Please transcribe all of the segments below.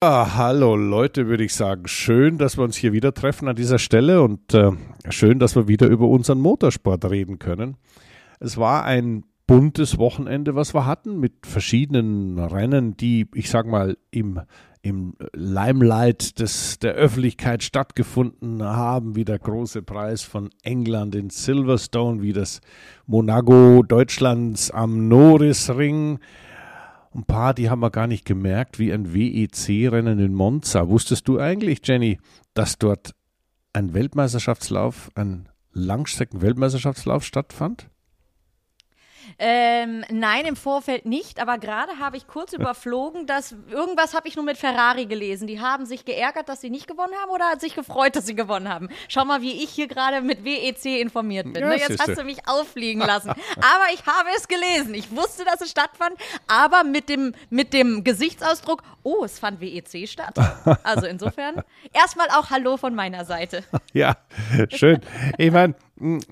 Ah, hallo Leute, würde ich sagen. Schön, dass wir uns hier wieder treffen an dieser Stelle und äh, schön, dass wir wieder über unseren Motorsport reden können. Es war ein buntes Wochenende, was wir hatten, mit verschiedenen Rennen, die, ich sag mal, im, im Limelight des, der Öffentlichkeit stattgefunden haben, wie der große Preis von England in Silverstone, wie das Monaco Deutschlands am Norrisring ein paar, die haben wir gar nicht gemerkt, wie ein WEC-Rennen in Monza. Wusstest du eigentlich, Jenny, dass dort ein Weltmeisterschaftslauf, ein Langstrecken-Weltmeisterschaftslauf stattfand? Ähm, nein, im Vorfeld nicht, aber gerade habe ich kurz überflogen, dass irgendwas habe ich nur mit Ferrari gelesen. Die haben sich geärgert, dass sie nicht gewonnen haben oder hat sich gefreut, dass sie gewonnen haben. Schau mal, wie ich hier gerade mit WEC informiert bin. Ja, ne? Jetzt hast du mich auffliegen lassen. aber ich habe es gelesen. Ich wusste, dass es stattfand, aber mit dem, mit dem Gesichtsausdruck, oh, es fand WEC statt. Also insofern, erstmal auch Hallo von meiner Seite. Ja, schön. Ich meine,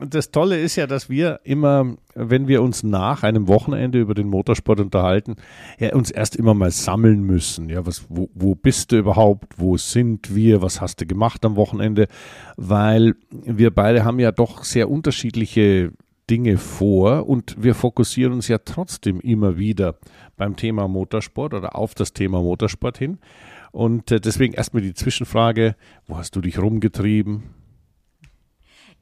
das Tolle ist ja, dass wir immer, wenn wir uns nach einem Wochenende über den Motorsport unterhalten, ja, uns erst immer mal sammeln müssen. Ja, was, wo, wo bist du überhaupt? Wo sind wir? Was hast du gemacht am Wochenende? Weil wir beide haben ja doch sehr unterschiedliche Dinge vor und wir fokussieren uns ja trotzdem immer wieder beim Thema Motorsport oder auf das Thema Motorsport hin. Und äh, deswegen erstmal die Zwischenfrage, wo hast du dich rumgetrieben?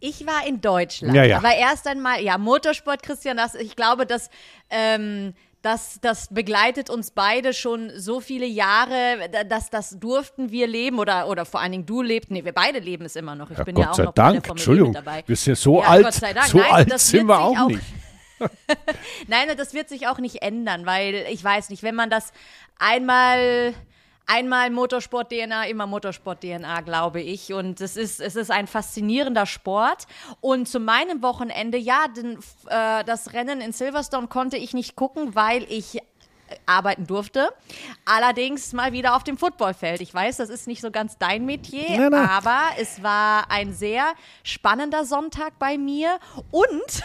Ich war in Deutschland, ja, ja. aber erst einmal, ja, Motorsport, Christian, das, ich glaube, dass ähm, das, das begleitet uns beide schon so viele Jahre, dass das durften wir leben oder, oder vor allen Dingen du lebst. Nee, wir beide leben es immer noch. Ich ja, bin Gott ja auch sei noch Dank. Entschuldigung, dabei. Wir sind so ja, alt, so Nein, alt sind wir auch, auch nicht. Nein, das wird sich auch nicht ändern, weil ich weiß nicht, wenn man das einmal einmal Motorsport-DNA, immer Motorsport-DNA, glaube ich. Und es ist, es ist ein faszinierender Sport. Und zu meinem Wochenende, ja, den, äh, das Rennen in Silverstone konnte ich nicht gucken, weil ich äh, arbeiten durfte. Allerdings mal wieder auf dem Footballfeld. Ich weiß, das ist nicht so ganz dein Metier, nein, nein. aber es war ein sehr spannender Sonntag bei mir und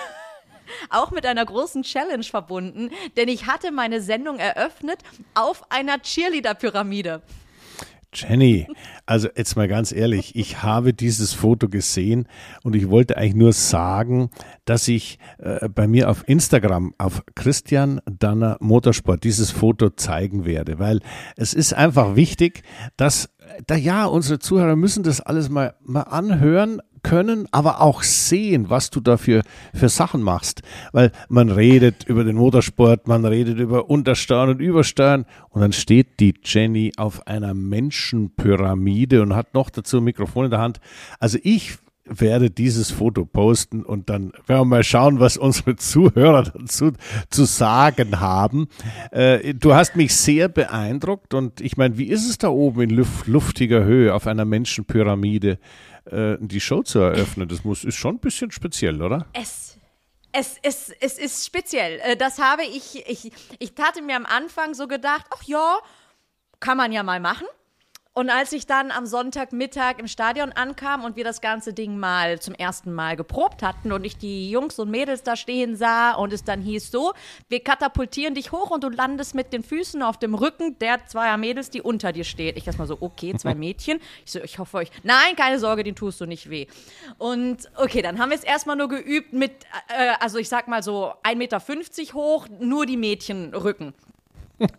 auch mit einer großen Challenge verbunden, denn ich hatte meine Sendung eröffnet auf einer Cheerleader-Pyramide. Jenny, also jetzt mal ganz ehrlich, ich habe dieses Foto gesehen und ich wollte eigentlich nur sagen, dass ich äh, bei mir auf Instagram auf Christian Danner Motorsport dieses Foto zeigen werde, weil es ist einfach wichtig, dass da ja, unsere Zuhörer müssen das alles mal, mal anhören, können, aber auch sehen, was du dafür für Sachen machst. Weil man redet über den Motorsport, man redet über Untersteuern und Übersteuern und dann steht die Jenny auf einer Menschenpyramide und hat noch dazu ein Mikrofon in der Hand. Also ich werde dieses Foto posten und dann werden wir mal schauen, was unsere Zuhörer dazu zu sagen haben. Äh, du hast mich sehr beeindruckt und ich meine, wie ist es da oben in luftiger Höhe auf einer Menschenpyramide? äh, die Show zu eröffnen. Das muss, ist schon ein bisschen speziell, oder? Es es, es, es ist speziell. Äh, das habe ich, ich, ich hatte mir am Anfang so gedacht, ach ja, kann man ja mal machen. Und als ich dann am Sonntagmittag im Stadion ankam und wir das ganze Ding mal zum ersten Mal geprobt hatten und ich die Jungs und Mädels da stehen sah und es dann hieß so, wir katapultieren dich hoch und du landest mit den Füßen auf dem Rücken der zweier Mädels, die unter dir steht. Ich erstmal so, okay, zwei Mädchen. Ich so, ich hoffe euch, nein, keine Sorge, den tust du nicht weh. Und okay, dann haben wir es erstmal nur geübt mit, äh, also ich sag mal so 1,50 Meter hoch, nur die Mädchenrücken.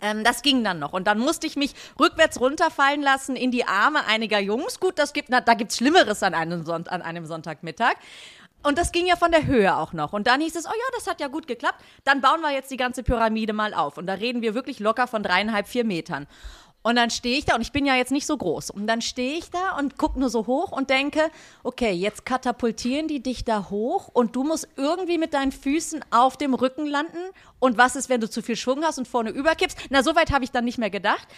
Ähm, das ging dann noch. Und dann musste ich mich rückwärts runterfallen lassen in die Arme einiger Jungs. Gut, das gibt, na, da gibt's Schlimmeres an einem, Sonnt an einem Sonntagmittag. Und das ging ja von der Höhe auch noch. Und dann hieß es, oh ja, das hat ja gut geklappt. Dann bauen wir jetzt die ganze Pyramide mal auf. Und da reden wir wirklich locker von dreieinhalb, vier Metern. Und dann stehe ich da und ich bin ja jetzt nicht so groß. Und dann stehe ich da und gucke nur so hoch und denke, okay, jetzt katapultieren die dich da hoch und du musst irgendwie mit deinen Füßen auf dem Rücken landen. Und was ist, wenn du zu viel Schwung hast und vorne überkippst? Na, so weit habe ich dann nicht mehr gedacht.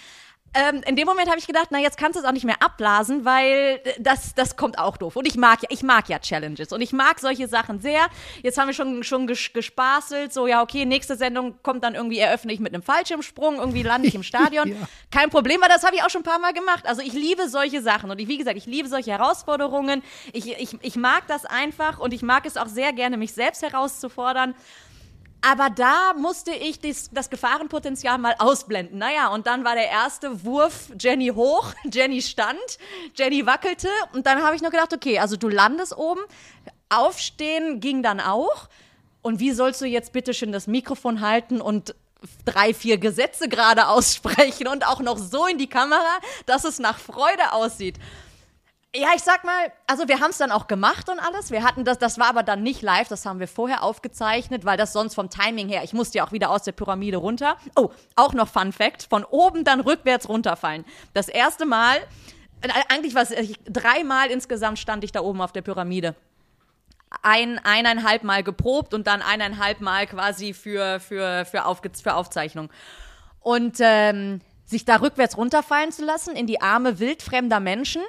Ähm, in dem Moment habe ich gedacht, na jetzt kannst du es auch nicht mehr abblasen, weil das, das kommt auch doof. Und ich mag ja, ich mag ja Challenges und ich mag solche Sachen sehr. Jetzt haben wir schon, schon gespaßelt, so ja, okay, nächste Sendung kommt dann irgendwie, eröffne ich mit einem Fallschirmsprung, irgendwie lande ich im Stadion. ja. Kein Problem, weil das habe ich auch schon ein paar Mal gemacht. Also ich liebe solche Sachen und ich, wie gesagt, ich liebe solche Herausforderungen. Ich, ich, ich mag das einfach und ich mag es auch sehr gerne, mich selbst herauszufordern. Aber da musste ich dies, das Gefahrenpotenzial mal ausblenden. Naja, und dann war der erste Wurf Jenny hoch, Jenny stand, Jenny wackelte und dann habe ich nur gedacht, okay, also du landest oben, aufstehen ging dann auch. Und wie sollst du jetzt bitte schön das Mikrofon halten und drei, vier Gesetze gerade aussprechen und auch noch so in die Kamera, dass es nach Freude aussieht? Ja, ich sag mal, also wir haben es dann auch gemacht und alles. Wir hatten das, das war aber dann nicht live, das haben wir vorher aufgezeichnet, weil das sonst vom Timing her, ich musste ja auch wieder aus der Pyramide runter. Oh, auch noch Fun Fact, von oben dann rückwärts runterfallen. Das erste Mal, äh, eigentlich war es dreimal insgesamt stand ich da oben auf der Pyramide ein, eineinhalb Mal geprobt und dann eineinhalb Mal quasi für, für, für, Aufge für Aufzeichnung. Und ähm, sich da rückwärts runterfallen zu lassen in die Arme wildfremder Menschen,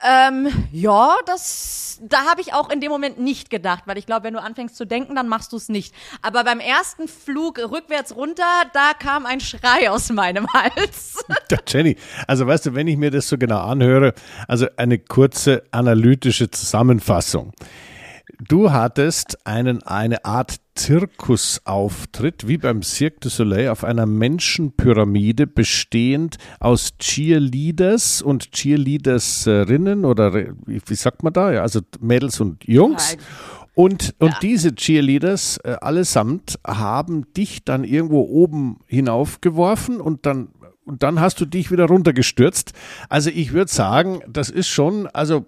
ähm, ja, das, da habe ich auch in dem Moment nicht gedacht, weil ich glaube, wenn du anfängst zu denken, dann machst du es nicht. Aber beim ersten Flug rückwärts runter, da kam ein Schrei aus meinem Hals. Ja, Jenny, also weißt du, wenn ich mir das so genau anhöre, also eine kurze analytische Zusammenfassung. Du hattest einen, eine Art Zirkusauftritt, wie beim Cirque du Soleil, auf einer Menschenpyramide bestehend aus Cheerleaders und Cheerleaderinnen oder wie sagt man da? Ja, also Mädels und Jungs. Und, und ja. diese Cheerleaders äh, allesamt haben dich dann irgendwo oben hinaufgeworfen und dann und dann hast du dich wieder runtergestürzt. Also ich würde sagen, das ist schon, also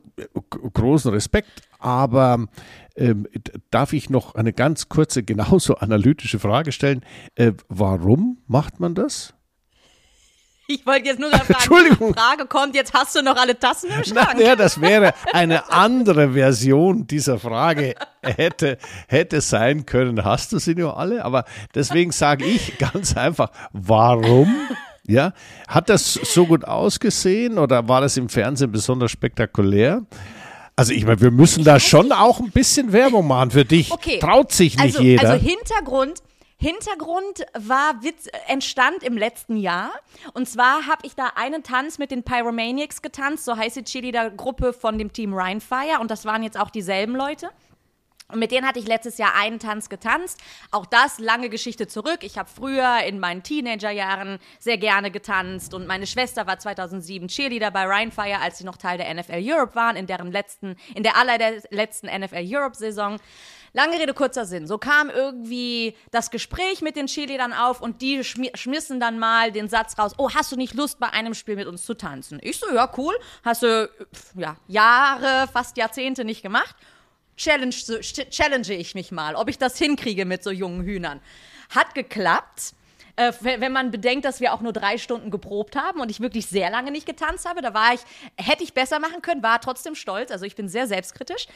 großen Respekt, aber ähm, darf ich noch eine ganz kurze, genauso analytische Frage stellen? Äh, warum macht man das? Ich wollte jetzt nur fragen, Entschuldigung. Frage kommt, jetzt hast du noch alle Tassen im Schrank. Na, ja, das wäre eine andere Version dieser Frage hätte, hätte sein können. Hast du sie nur alle? Aber deswegen sage ich ganz einfach, warum? Ja, hat das so gut ausgesehen oder war das im Fernsehen besonders spektakulär? Also ich meine, wir müssen da schon auch ein bisschen Werbung machen für dich. Okay. Traut sich nicht also, jeder. Also Hintergrund, Hintergrund war Witz, entstand im letzten Jahr. Und zwar habe ich da einen Tanz mit den Pyromaniacs getanzt, so heißt die Cheerleader-Gruppe von dem Team Rhinefire. Und das waren jetzt auch dieselben Leute. Und mit denen hatte ich letztes Jahr einen Tanz getanzt. Auch das lange Geschichte zurück. Ich habe früher in meinen Teenagerjahren sehr gerne getanzt und meine Schwester war 2007 Cheerleader bei Rhinefire, als sie noch Teil der NFL Europe waren, in deren letzten, in der allerletzten NFL Europe Saison. Lange Rede, kurzer Sinn. So kam irgendwie das Gespräch mit den Cheerleadern auf und die schmissen dann mal den Satz raus, oh, hast du nicht Lust, bei einem Spiel mit uns zu tanzen? Ich so, ja, cool. Hast du, ja, Jahre, fast Jahrzehnte nicht gemacht challenge, challenge ich mich mal, ob ich das hinkriege mit so jungen Hühnern. Hat geklappt. Äh, wenn man bedenkt, dass wir auch nur drei Stunden geprobt haben und ich wirklich sehr lange nicht getanzt habe, da war ich, hätte ich besser machen können, war trotzdem stolz. Also ich bin sehr selbstkritisch.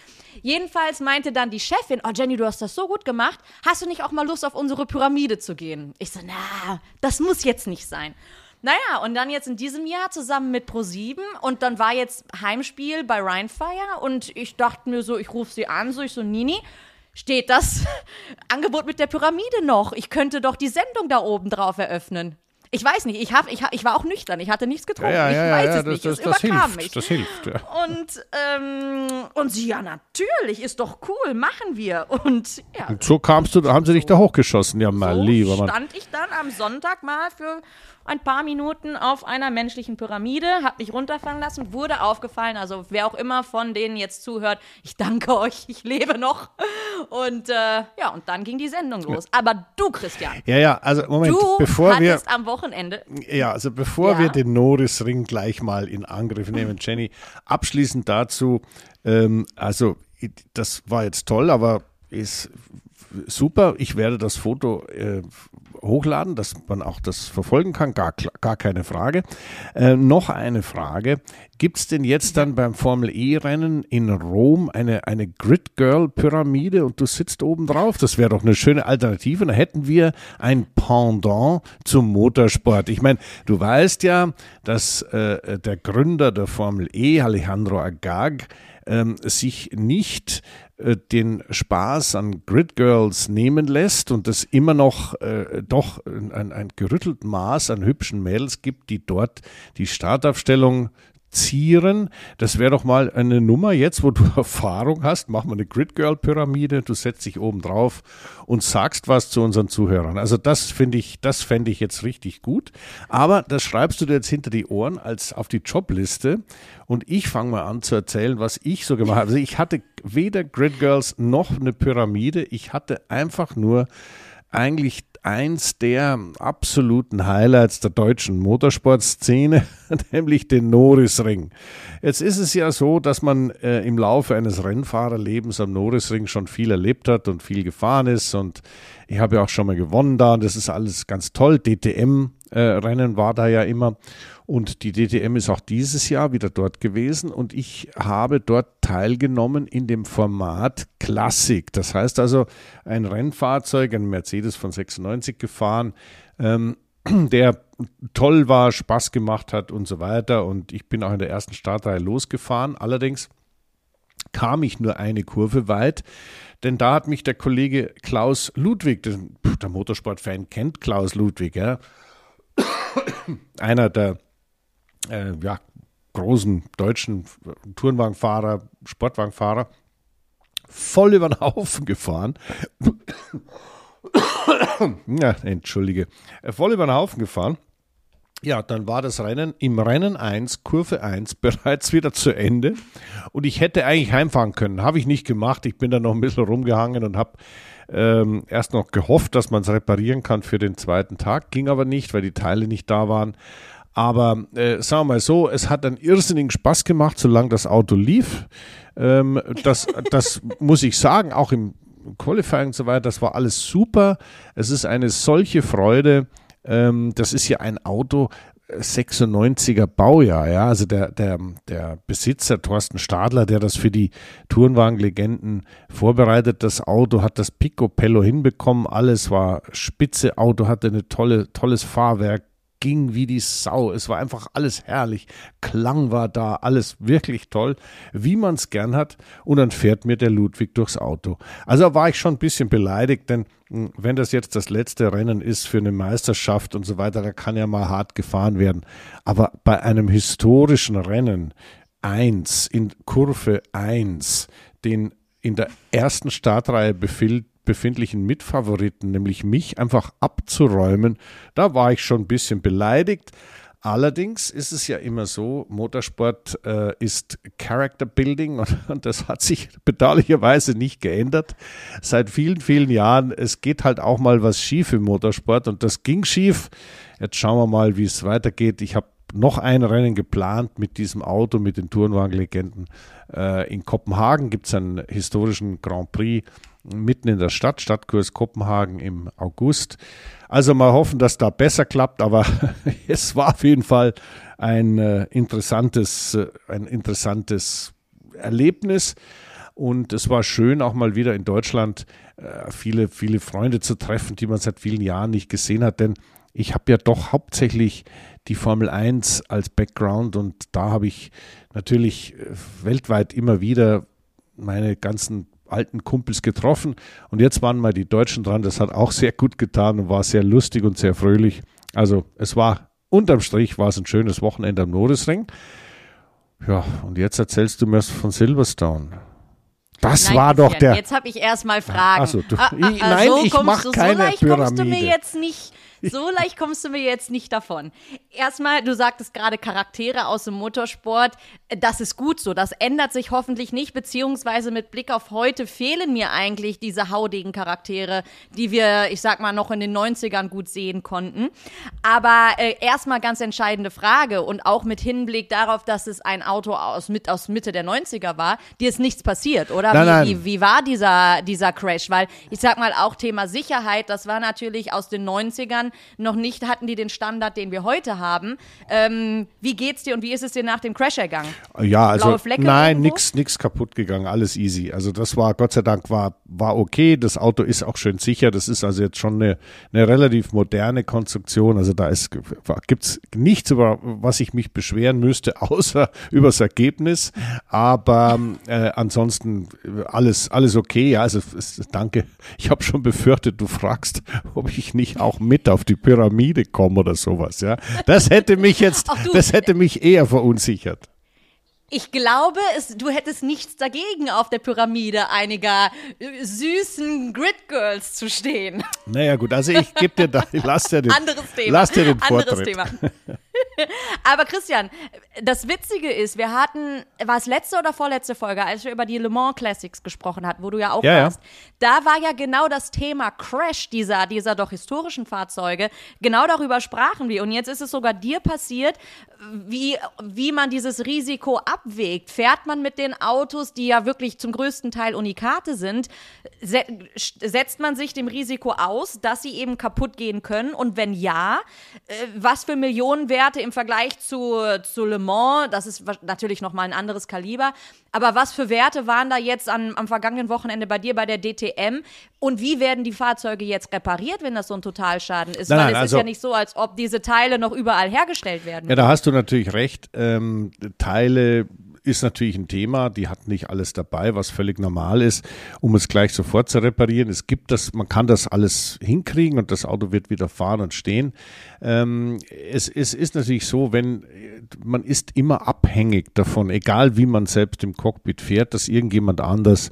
Jedenfalls meinte dann die Chefin, oh Jenny, du hast das so gut gemacht. Hast du nicht auch mal Lust, auf unsere Pyramide zu gehen? Ich so, na, das muss jetzt nicht sein. Naja, und dann jetzt in diesem Jahr zusammen mit Pro7 und dann war jetzt Heimspiel bei Rhinefire und ich dachte mir so, ich rufe sie an, so ich so, Nini, steht das Angebot mit der Pyramide noch? Ich könnte doch die Sendung da oben drauf eröffnen. Ich weiß nicht, ich, hab, ich, hab, ich war auch nüchtern, ich hatte nichts getrunken, ja, ja, ich weiß ja, es nicht, das, es das überkam hilft, mich. Das hilft, ja. Und, ähm, und sie, ja natürlich, ist doch cool, machen wir. Und, ja, und so kamst du, haben sie dich da hochgeschossen, ja mal so lieber Mann. stand ich dann am Sonntag mal für ein paar Minuten auf einer menschlichen Pyramide, habe mich runterfallen lassen, wurde aufgefallen. Also wer auch immer von denen jetzt zuhört, ich danke euch, ich lebe noch. Und äh, ja, und dann ging die Sendung los. Aber du, Christian. Ja, ja, also Moment, du bevor wir am Wochenende. Ja, also bevor ja. wir den Norrisring gleich mal in Angriff nehmen, Jenny, abschließend dazu, ähm, also das war jetzt toll, aber ist super. Ich werde das Foto äh, hochladen, dass man auch das verfolgen kann, gar, gar keine Frage. Äh, noch eine Frage. Gibt es denn jetzt dann beim Formel E-Rennen in Rom eine, eine Grid Girl-Pyramide und du sitzt oben drauf? Das wäre doch eine schöne Alternative. Da hätten wir ein Pendant zum Motorsport. Ich meine, du weißt ja, dass äh, der Gründer der Formel E, Alejandro Agag, ähm, sich nicht äh, den Spaß an Grid Girls nehmen lässt und es immer noch äh, doch ein, ein gerüttelten Maß an hübschen Mädels gibt, die dort die Startaufstellung zieren. Das wäre doch mal eine Nummer jetzt, wo du Erfahrung hast. Mach mal eine Grid Girl Pyramide. Du setzt dich oben drauf und sagst was zu unseren Zuhörern. Also das finde ich, das fände ich jetzt richtig gut. Aber das schreibst du dir jetzt hinter die Ohren als auf die Jobliste. Und ich fange mal an zu erzählen, was ich so gemacht habe. Also ich hatte weder Grid Girls noch eine Pyramide. Ich hatte einfach nur eigentlich eins der absoluten Highlights der deutschen Motorsportszene, nämlich den Norrisring. Jetzt ist es ja so, dass man äh, im Laufe eines Rennfahrerlebens am Norrisring schon viel erlebt hat und viel gefahren ist und ich habe ja auch schon mal gewonnen da und das ist alles ganz toll. DTM-Rennen äh, war da ja immer und die DTM ist auch dieses Jahr wieder dort gewesen und ich habe dort teilgenommen in dem Format Klassik. Das heißt also ein Rennfahrzeug, ein Mercedes von 96 gefahren, ähm, der toll war, Spaß gemacht hat und so weiter. Und ich bin auch in der ersten Startreihe losgefahren. Allerdings kam ich nur eine Kurve weit, denn da hat mich der Kollege Klaus Ludwig, der, der Motorsportfan kennt Klaus Ludwig, ja, einer der äh, ja, großen deutschen Tourenwagenfahrer, Sportwagenfahrer, voll über den Haufen gefahren. ja, entschuldige. Äh, voll über den Haufen gefahren. Ja, dann war das Rennen im Rennen 1, Kurve 1 bereits wieder zu Ende. Und ich hätte eigentlich heimfahren können. Habe ich nicht gemacht. Ich bin da noch ein bisschen rumgehangen und habe ähm, erst noch gehofft, dass man es reparieren kann für den zweiten Tag. Ging aber nicht, weil die Teile nicht da waren. Aber äh, sagen wir mal so, es hat einen irrsinnigen Spaß gemacht, solange das Auto lief. Ähm, das, das muss ich sagen, auch im Qualifying und so weiter, das war alles super. Es ist eine solche Freude. Ähm, das ist ja ein Auto, 96er Baujahr, ja, also der, der, der Besitzer Thorsten Stadler, der das für die Tourenwagenlegenden vorbereitet, das Auto hat das Picopello hinbekommen, alles war spitze, Auto hatte eine tolle, tolles Fahrwerk, ging wie die Sau. Es war einfach alles herrlich. Klang war da, alles wirklich toll, wie man es gern hat. Und dann fährt mir der Ludwig durchs Auto. Also war ich schon ein bisschen beleidigt, denn hm, wenn das jetzt das letzte Rennen ist für eine Meisterschaft und so weiter, da kann ja mal hart gefahren werden. Aber bei einem historischen Rennen 1 in Kurve 1, den in der ersten Startreihe befiehlt, befindlichen Mitfavoriten, nämlich mich, einfach abzuräumen, da war ich schon ein bisschen beleidigt. Allerdings ist es ja immer so, Motorsport äh, ist Character Building und, und, das hat sich bedauerlicherweise nicht geändert. Seit vielen, vielen Jahren, es geht halt auch mal was schief im Motorsport und das ging schief. Jetzt schauen wir mal, wie es weitergeht. Ich habe noch ein Rennen geplant mit diesem Auto, mit den Tourenwagenlegenden. Äh, in Kopenhagen gibt es einen historischen Grand Prix mitten in der Stadt, Stadtkurs Kopenhagen im August. Also mal hoffen, dass da besser klappt, aber es war auf jeden Fall ein äh, interessantes, äh, ein interessantes Erlebnis. Und es war schön, auch mal wieder in Deutschland viele, viele Freunde zu treffen, die man seit vielen Jahren nicht gesehen hat. Denn ich habe ja doch hauptsächlich die Formel 1 als Background und da habe ich natürlich äh, weltweit immer wieder meine ganzen alten Kumpels getroffen. Und jetzt waren mal die Deutschen dran. Das hat auch sehr gut getan und war sehr lustig und sehr fröhlich. Also es war unterm Strich war es ein schönes Wochenende am Nordesring. Ja, und jetzt erzählst du mir von Silverstone. Das nein, war doch der. Jetzt habe ich erstmal Fragen. Achso, du, ah, ah, ah, nein, so ich mache keine so Pyramide. kommst du mir jetzt nicht so leicht kommst du mir jetzt nicht davon. Erstmal, du sagtest gerade Charaktere aus dem Motorsport. Das ist gut so. Das ändert sich hoffentlich nicht, beziehungsweise mit Blick auf heute fehlen mir eigentlich diese haudigen Charaktere, die wir, ich sag mal, noch in den 90ern gut sehen konnten. Aber äh, erstmal ganz entscheidende Frage und auch mit Hinblick darauf, dass es ein Auto aus, mit, aus Mitte der 90er war, dir ist nichts passiert, oder? Nein, wie, nein. Wie, wie war dieser, dieser Crash? Weil ich sag mal, auch Thema Sicherheit, das war natürlich aus den 90ern noch nicht hatten die den Standard, den wir heute haben. Ähm, wie geht's dir und wie ist es dir nach dem Crash ergangen? Ja, also nein, nichts nix kaputt gegangen, alles easy. Also das war Gott sei Dank war war okay. Das Auto ist auch schön sicher. Das ist also jetzt schon eine, eine relativ moderne Konstruktion. Also da ist gibt's nichts über was ich mich beschweren müsste, außer übers Ergebnis. Aber äh, ansonsten alles alles okay. Ja, also danke. Ich habe schon befürchtet, du fragst, ob ich nicht auch mit auf die Pyramide komme oder sowas, ja. Das hätte mich jetzt, das hätte mich eher verunsichert. Ich glaube, es, du hättest nichts dagegen, auf der Pyramide einiger äh, süßen Grid Girls zu stehen. Naja, gut, also ich gebe dir da, lass dir den, Anderes Thema. lass dir den Anderes Vortritt. Thema. Aber Christian, das Witzige ist, wir hatten, war es letzte oder vorletzte Folge, als wir über die Le Mans Classics gesprochen hatten, wo du ja auch Ja, ja. warst. Da war ja genau das Thema Crash dieser, dieser doch historischen Fahrzeuge. Genau darüber sprachen wir. Und jetzt ist es sogar dir passiert, wie, wie man dieses Risiko abwägt. Fährt man mit den Autos, die ja wirklich zum größten Teil Unikate sind, se setzt man sich dem Risiko aus, dass sie eben kaputt gehen können? Und wenn ja, äh, was für Millionenwerte im Vergleich zu, zu Le Mans, das ist natürlich nochmal ein anderes Kaliber, aber was für Werte waren da jetzt an, am vergangenen Wochenende bei dir bei der DTM? Und wie werden die Fahrzeuge jetzt repariert, wenn das so ein Totalschaden ist? Nein, Weil nein, es also- ist ja nicht so, als ob diese Teile noch überall hergestellt werden. Ja, da hast du natürlich recht. Ähm, Teile ist natürlich ein Thema. Die hat nicht alles dabei, was völlig normal ist, um es gleich sofort zu reparieren. Es gibt das, man kann das alles hinkriegen und das Auto wird wieder fahren und stehen. Ähm, es, es ist natürlich so, wenn man ist immer abhängig davon, egal wie man selbst im Cockpit fährt, dass irgendjemand anders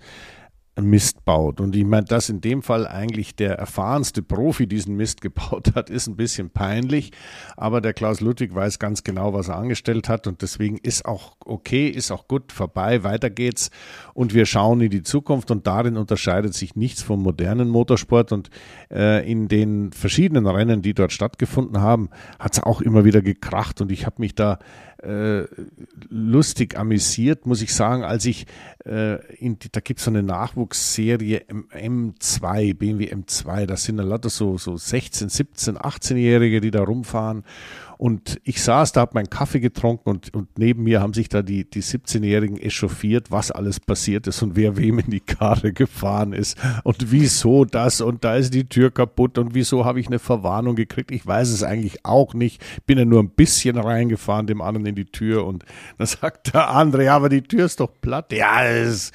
Mist baut. Und ich meine, dass in dem Fall eigentlich der erfahrenste Profi diesen Mist gebaut hat, ist ein bisschen peinlich. Aber der Klaus Ludwig weiß ganz genau, was er angestellt hat. Und deswegen ist auch okay, ist auch gut, vorbei, weiter geht's. Und wir schauen in die Zukunft. Und darin unterscheidet sich nichts vom modernen Motorsport. Und äh, in den verschiedenen Rennen, die dort stattgefunden haben, hat es auch immer wieder gekracht. Und ich habe mich da äh, lustig amüsiert, muss ich sagen, als ich äh, in, die- da gibt es so eine Nachwuchsserie M, M2, BMW M2, das sind dann lauter so, so 16, 17, 18-Jährige, die da rumfahren. Und ich saß da, habe meinen Kaffee getrunken und, und neben mir haben sich da die, die 17-Jährigen echauffiert, was alles passiert ist und wer wem in die Karre gefahren ist und wieso das und da ist die Tür kaputt und wieso habe ich eine Verwarnung gekriegt. Ich weiß es eigentlich auch nicht. Bin ja nur ein bisschen reingefahren, dem anderen in die Tür und dann sagt der andere, ja, aber die Tür ist doch platt. Ja, es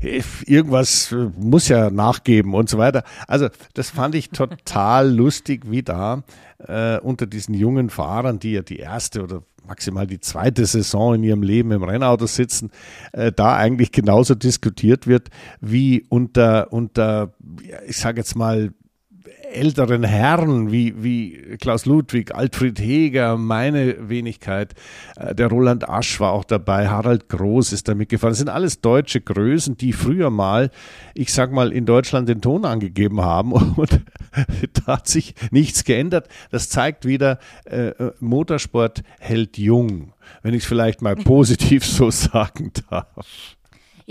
irgendwas äh, muss ja nachgeben und so weiter. Also das fand ich total lustig, wie da äh, unter diesen jungen Fahrern, die ja die erste oder maximal die zweite Saison in ihrem Leben im Rennauto sitzen, äh, da eigentlich genauso diskutiert wird wie unter, unter ich sage jetzt mal, älteren Herren wie, wie Klaus Ludwig, Alfred Heger, meine Wenigkeit, äh, der Roland Asch war auch dabei, Harald Groß ist da mitgefahren. Das sind alles deutsche Größen, die früher mal, ich sag mal, in Deutschland den Ton angegeben haben und da hat sich nichts geändert. Das zeigt wieder, äh, äh, Motorsport hält jung, wenn ich es vielleicht mal positiv so sagen darf.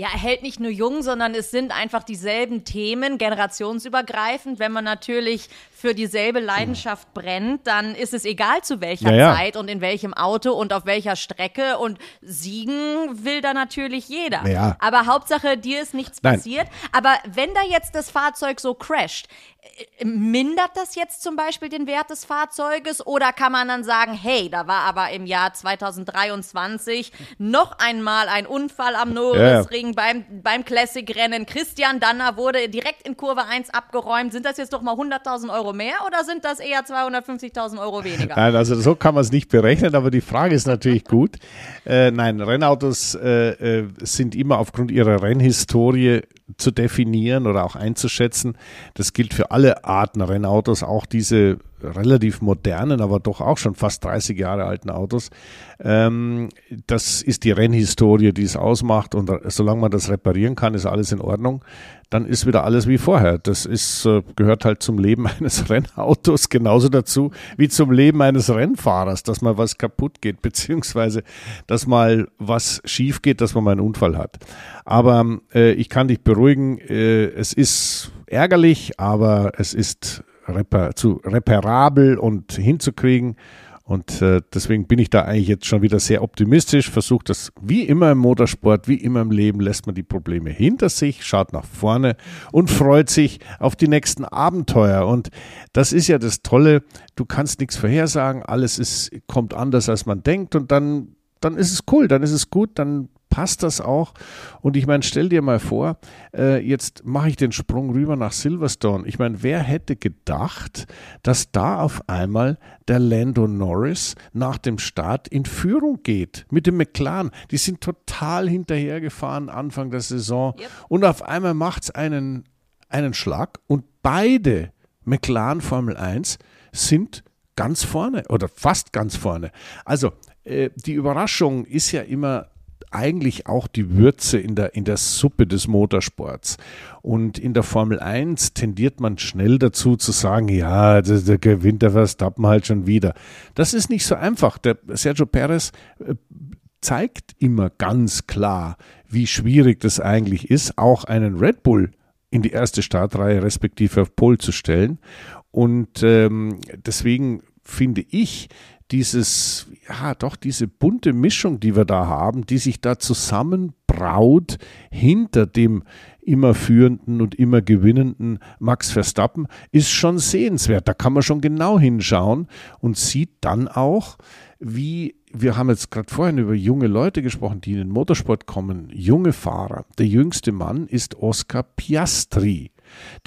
Ja, er hält nicht nur jung, sondern es sind einfach dieselben Themen, generationsübergreifend. Wenn man natürlich für dieselbe Leidenschaft brennt, dann ist es egal zu welcher Ja, ja. Zeit und in welchem Auto und auf welcher Strecke. Und siegen will da natürlich jeder. Ja. Aber Hauptsache, dir ist nichts Nein. passiert. Aber wenn da jetzt das Fahrzeug so crasht, mindert das jetzt zum Beispiel den Wert des Fahrzeuges oder kann man dann sagen, hey, da war aber im Jahr 2023 noch einmal ein Unfall am Norrisring beim, beim Classic-Rennen. Christian Danner wurde direkt in Kurve 1 abgeräumt. Sind das jetzt doch mal 100.000 Euro mehr oder sind das eher 250.000 Euro weniger? Nein, also so kann man es nicht berechnen, aber die Frage ist natürlich gut. Äh, nein, Rennautos äh, äh, sind immer aufgrund ihrer Rennhistorie zu definieren oder auch einzuschätzen. Das gilt für alle Arten Rennautos, auch diese relativ modernen, aber doch auch schon fast 30 Jahre alten Autos. Ähm, das ist die Rennhistorie, die es ausmacht und solange man das reparieren kann, ist alles in Ordnung. Dann ist wieder alles wie vorher. Das ist, äh, gehört halt zum Leben eines Rennautos genauso dazu wie zum Leben eines Rennfahrers, dass mal was kaputt geht, beziehungsweise dass mal was schief geht, dass man mal einen Unfall hat. Aber äh, ich kann dich beruhigen, äh, es ist ärgerlich, aber es ist repar zu reparabel und hinzukriegen. Und äh, deswegen bin ich da eigentlich jetzt schon wieder sehr optimistisch. Versucht das wie immer im Motorsport, wie immer im Leben, lässt man die Probleme hinter sich, schaut nach vorne und freut sich auf die nächsten Abenteuer. Und das ist ja das Tolle. Du kannst nichts vorhersagen. Alles ist, kommt anders, als man denkt. Und dann, dann ist es cool, dann ist es gut, dann passt das auch. Und ich meine, stell dir mal vor, äh, jetzt mache ich den Sprung rüber nach Silverstone. Ich meine, wer hätte gedacht, dass da auf einmal der Lando Norris nach dem Start in Führung geht mit dem McLaren. Die sind total hinterhergefahren Anfang der Saison. Yep. Und auf einmal macht es einen, einen Schlag und beide McLaren Formel 1 sind ganz vorne oder fast ganz vorne. Also äh, die Überraschung ist ja immer eigentlich auch die Würze in der, in der Suppe des Motorsports. Und in der Formel 1 tendiert man schnell dazu zu sagen, ja, der, der gewinnt der Verstappen halt schon wieder. Das ist nicht so einfach. Der Sergio Perez äh, zeigt immer ganz klar, wie schwierig das eigentlich ist, auch einen Red Bull in die erste Startreihe respektive auf Pole zu stellen. Und ähm, deswegen finde ich dieses, ja, doch diese bunte Mischung, die wir da haben, die sich da zusammenbraut hinter dem immer führenden und immer gewinnenden Max Verstappen, ist schon sehenswert. Da kann man schon genau hinschauen und sieht dann auch, wie wir haben jetzt gerade vorhin über junge Leute gesprochen, die in den Motorsport kommen, junge Fahrer. Der jüngste Mann ist Oscar Piastri.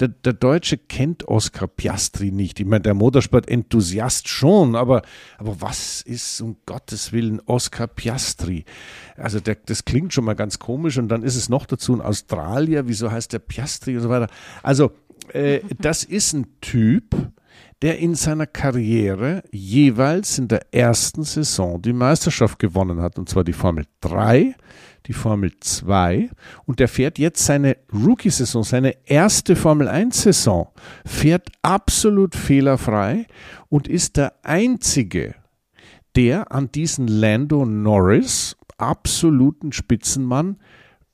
Der, der Deutsche kennt Oscar Piastri nicht. Ich meine, der Motorsport-Enthusiast schon, aber, aber was ist um Gottes Willen Oscar Piastri? Also der, das klingt schon mal ganz komisch und dann ist es noch dazu ein Australier, wieso heißt der Piastri und so weiter. Also äh, das ist ein Typ, der in seiner Karriere jeweils in der ersten Saison die Meisterschaft gewonnen hat, und zwar die Formel 3, die Formel 2, und der fährt jetzt seine Rookie-Saison, seine erste Formel 1-Saison, fährt absolut fehlerfrei und ist der einzige, der an diesen Lando Norris, absoluten Spitzenmann,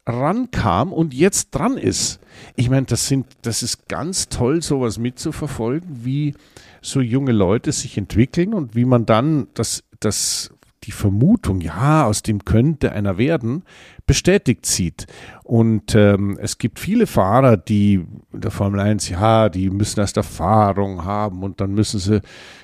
rankam und jetzt dran ist. Ich meine, das sind, das ist ganz toll, sowas mitzuverfolgen, wie so junge Leute sich entwickeln und wie man dann das, das, die Vermutung, ja, aus dem könnte einer werden, bestätigt sieht. Und ähm, es gibt viele Fahrer, die in der Formel 1, ja, die müssen erst Erfahrung haben und dann müssen sie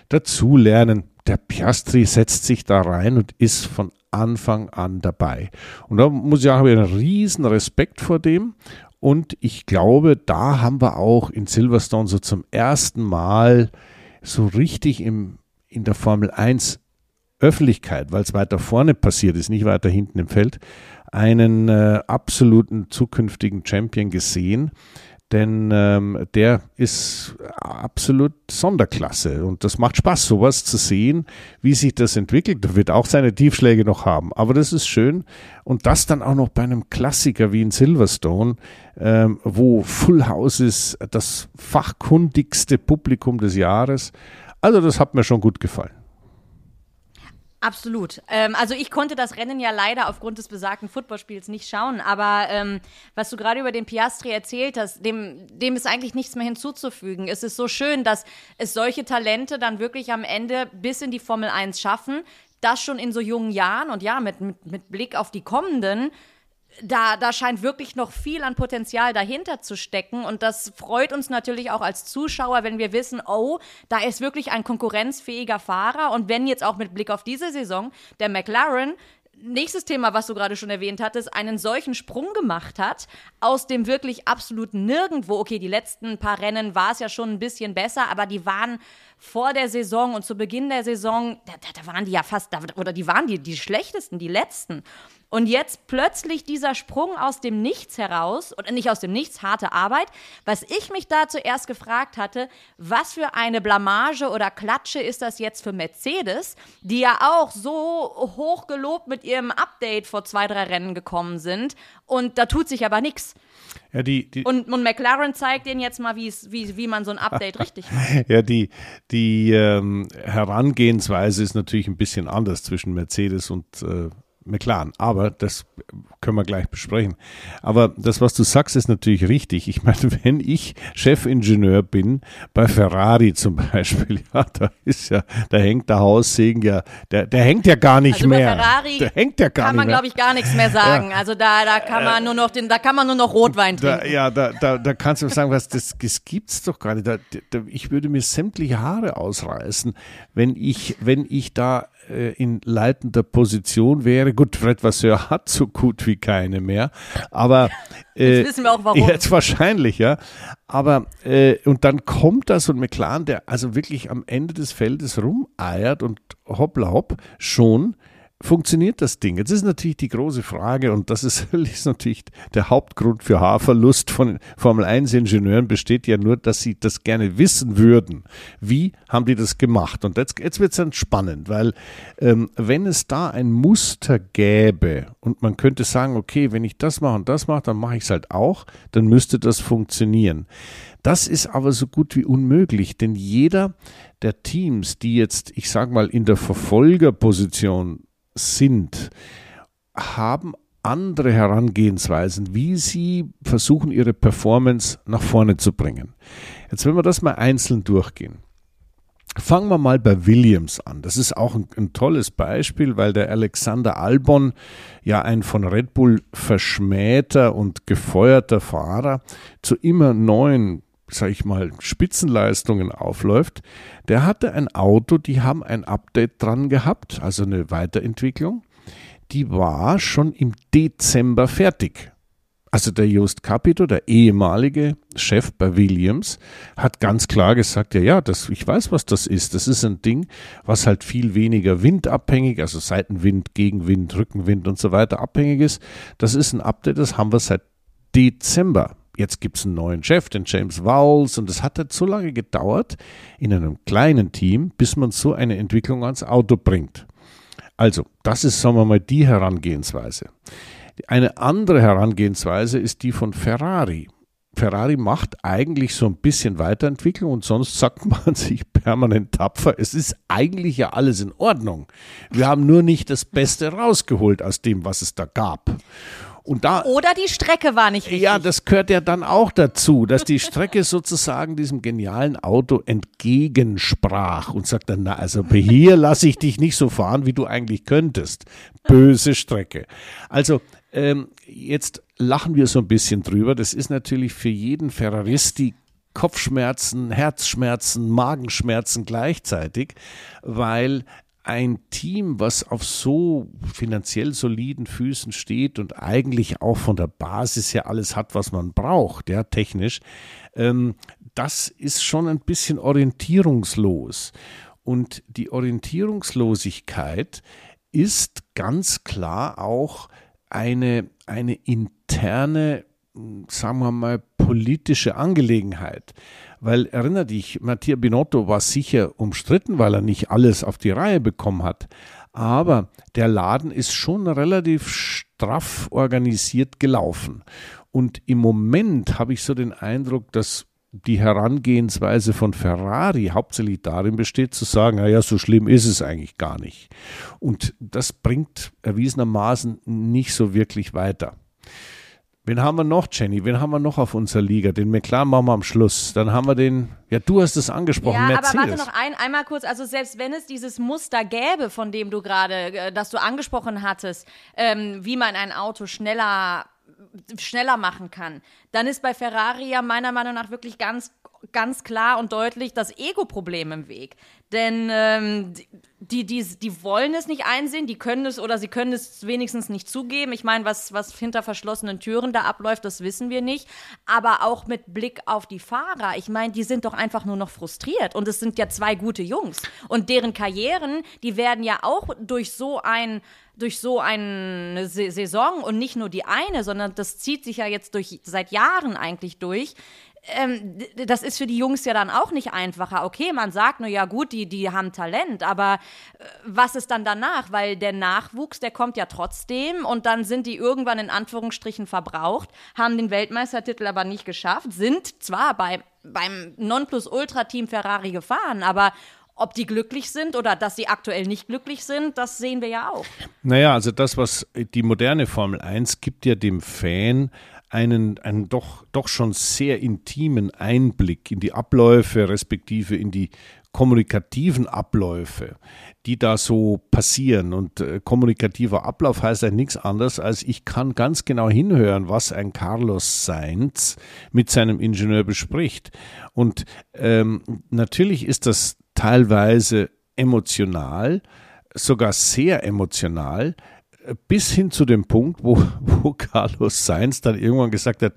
dazulernen. Der Piastri setzt sich da rein und ist von Anfang an dabei. Und da muss ich sagen, habe ich einen riesen Respekt vor dem. Und ich glaube, da haben wir auch in Silverstone so zum ersten Mal so richtig im, in der Formel 1 Öffentlichkeit, weil es weiter vorne passiert ist, nicht weiter hinten im Feld, einen äh, absoluten zukünftigen Champion gesehen, denn ähm, der ist absolut Sonderklasse und das macht Spaß, sowas zu sehen, wie sich das entwickelt. Da wird auch seine Tiefschläge noch haben, aber das ist schön und das dann auch noch bei einem Klassiker wie in Silverstone, ähm, wo Full House ist, das fachkundigste Publikum des Jahres. Also das hat mir schon gut gefallen. Absolut. Ähm, also ich konnte das Rennen ja leider aufgrund des besagten Footballspiels nicht schauen, aber ähm, was du gerade über den Piastri erzählt hast, dem, dem ist eigentlich nichts mehr hinzuzufügen. Es ist so schön, dass es solche Talente dann wirklich am Ende bis in die Formel 1 schaffen, das schon in so jungen Jahren und ja, mit, mit, mit Blick auf die kommenden da, da scheint wirklich noch viel an Potenzial dahinter zu stecken. Und das freut uns natürlich auch als Zuschauer, wenn wir wissen, oh, da ist wirklich ein konkurrenzfähiger Fahrer. Und wenn jetzt auch mit Blick auf diese Saison der McLaren nächstes Thema, was du gerade schon erwähnt hattest, einen solchen Sprung gemacht hat, aus dem wirklich absoluten Nirgendwo. Okay, die letzten paar Rennen war es ja schon ein bisschen besser, aber die waren vor der Saison und zu Beginn der Saison, da, da waren die ja fast, oder die waren die, die schlechtesten, die letzten. Und jetzt plötzlich dieser Sprung aus dem Nichts heraus, oder nicht aus dem Nichts, harte Arbeit. Was ich mich da zuerst gefragt hatte, was für eine Blamage oder Klatsche ist das jetzt für Mercedes, die ja auch so hoch gelobt mit ihrem Update vor zwei, drei Rennen gekommen sind. Und da tut sich aber nichts. Ja, die, die und, und, McLaren zeigt denen jetzt mal, wie, wie man so ein Update richtig macht. Ja, die, die ähm, Herangehensweise ist natürlich ein bisschen anders zwischen Mercedes und äh, McLaren. Aber das können wir gleich besprechen. Aber das, was du sagst, ist natürlich richtig. Ich meine, wenn ich Chefingenieur bin, bei Ferrari zum Beispiel, ja, da ist ja, da hängt der Haussegen ja, der, der hängt ja gar nicht also mehr. Bei Ferrari der hängt ja gar kann man, glaube ich, gar nichts mehr sagen. Ja. Also da, da kann man nur noch den, da kann man nur noch Rotwein trinken. Da, ja, da, da, da kannst du sagen, was, das, das gibt's doch gar nicht. Da, da, ich würde mir sämtliche Haare ausreißen, wenn ich, wenn ich da äh, in leitender Position wäre. Gut, Fred Vasseur hat so gut wie keine mehr, aber äh, jetzt wissen wir auch warum. Jetzt wahrscheinlich, ja. Aber äh, und dann kommt da so ein McLaren, der also wirklich am Ende des Feldes rumeiert und hoppla hopp schon funktioniert das Ding? Jetzt ist natürlich die große Frage, und das ist, ist natürlich der Hauptgrund für Haarverlust von Formel 1-Ingenieuren, besteht ja nur, dass sie das gerne wissen würden. Wie haben die das gemacht? Und jetzt, jetzt wird es dann spannend, weil ähm, wenn es da ein Muster gäbe und man könnte sagen, okay, wenn ich das mache und das mache, dann mache ich es halt auch, dann müsste das funktionieren. Das ist aber so gut wie unmöglich, denn jeder der Teams, die jetzt, ich sage mal, in der Verfolgerposition sind, haben andere Herangehensweisen, wie sie versuchen, ihre Performance nach vorne zu bringen. Jetzt wenn wir das mal einzeln durchgehen. Fangen wir mal bei Williams an. Das ist auch ein, ein, tolles Beispiel, weil der Alexander Albon ja ein von Red Bull verschmähter und gefeuerter Fahrer zu immer neuen sage ich mal, Spitzenleistungen aufläuft, der hatte ein Auto, die haben ein Update dran gehabt, also eine Weiterentwicklung. Die war schon im Dezember fertig. Also der Just Capito, der ehemalige Chef bei Williams, hat ganz klar gesagt, ja, ja, das, ich weiß, was das ist. Das ist ein Ding, was halt viel weniger windabhängig, also Seitenwind, Gegenwind, Rückenwind und so weiter abhängig ist. Das ist ein Update, das haben wir seit Dezember jetzt gibt es einen neuen Chef, den James Vowles, und es hat halt so lange gedauert in einem kleinen Team, bis man so eine Entwicklung ans Auto bringt. Also, das ist, sagen wir mal, die Herangehensweise. Eine andere Herangehensweise ist die von Ferrari. Ferrari macht eigentlich so ein bisschen Weiterentwicklung und sonst sagt man sich permanent tapfer. Es ist eigentlich ja alles in Ordnung. Wir haben nur nicht das Beste rausgeholt aus dem, was es da gab. Und da, Oder die Strecke war nicht richtig. Ja, das gehört ja dann auch dazu, dass die Strecke sozusagen diesem genialen Auto entgegensprach und sagt dann, na, also hier lasse ich dich nicht so fahren, wie du eigentlich könntest. Böse Strecke. Also, ähm, jetzt lachen wir so ein bisschen drüber. Das ist natürlich für jeden Ferraristi Kopfschmerzen, Herzschmerzen, Magenschmerzen gleichzeitig, weil ein Team, was auf so finanziell soliden Füßen steht und eigentlich auch von der Basis her alles hat, was man braucht, ja, technisch, ähm, das ist schon ein bisschen orientierungslos. Und die Orientierungslosigkeit ist ganz klar auch eine, eine interne, sagen wir mal, politische Angelegenheit. Weil erinnere dich, Mattia Binotto war sicher umstritten, weil er nicht alles auf die Reihe bekommen hat. Aber der Laden ist schon relativ straff organisiert gelaufen. Und im Moment habe ich so den Eindruck, dass die Herangehensweise von Ferrari hauptsächlich darin besteht, zu sagen, naja, so schlimm ist es eigentlich gar nicht. Und das bringt erwiesenermaßen nicht so wirklich weiter. Wen haben wir noch, Jenny? Wen haben wir noch auf unserer Liga? Den McLaren machen wir am Schluss. Dann haben wir den, ja, du hast es angesprochen, ja, Mercedes. aber warte noch ein, einmal kurz. Also selbst wenn es dieses Muster gäbe, von dem du gerade, äh, das du angesprochen hattest, ähm, wie man ein Auto schneller schneller machen kann, dann ist bei Ferrari ja meiner Meinung nach wirklich ganz ganz klar und deutlich das Ego-Problem im Weg. Denn ähm, die, die, die wollen es nicht einsehen, die können es oder sie können es wenigstens nicht zugeben. Ich meine, was, was hinter verschlossenen Türen da abläuft, das wissen wir nicht. Aber auch mit Blick auf die Fahrer, ich meine, die sind doch einfach nur noch frustriert. Und es sind ja zwei gute Jungs. Und deren Karrieren, die werden ja auch durch so ein durch so eine Saison und nicht nur die eine, sondern das zieht sich ja jetzt durch seit Jahren eigentlich durch, ähm, das ist für die Jungs ja dann auch nicht einfacher. Okay, man sagt nur, ja gut, die, die haben Talent, aber äh, was ist dann danach? Weil der Nachwuchs, der kommt ja trotzdem und dann sind die irgendwann in Anführungsstrichen verbraucht, haben den Weltmeistertitel aber nicht geschafft, sind zwar bei, beim Nonplusultra-Team Ferrari gefahren, aber ob die glücklich sind oder dass sie aktuell nicht glücklich sind, das sehen wir ja auch. Naja, also das, was die moderne Formel 1 gibt ja dem Fan einen, einen doch, doch schon sehr intimen Einblick in die Abläufe, respektive in die kommunikativen Abläufe, die da so passieren. Und äh, kommunikativer Ablauf heißt ja nichts anderes, als ich kann ganz genau hinhören, was ein Carlos Sainz mit seinem Ingenieur bespricht. Und ähm, natürlich ist das teilweise emotional, sogar sehr emotional, bis hin zu dem Punkt, wo, wo Carlos Sainz dann irgendwann gesagt hat,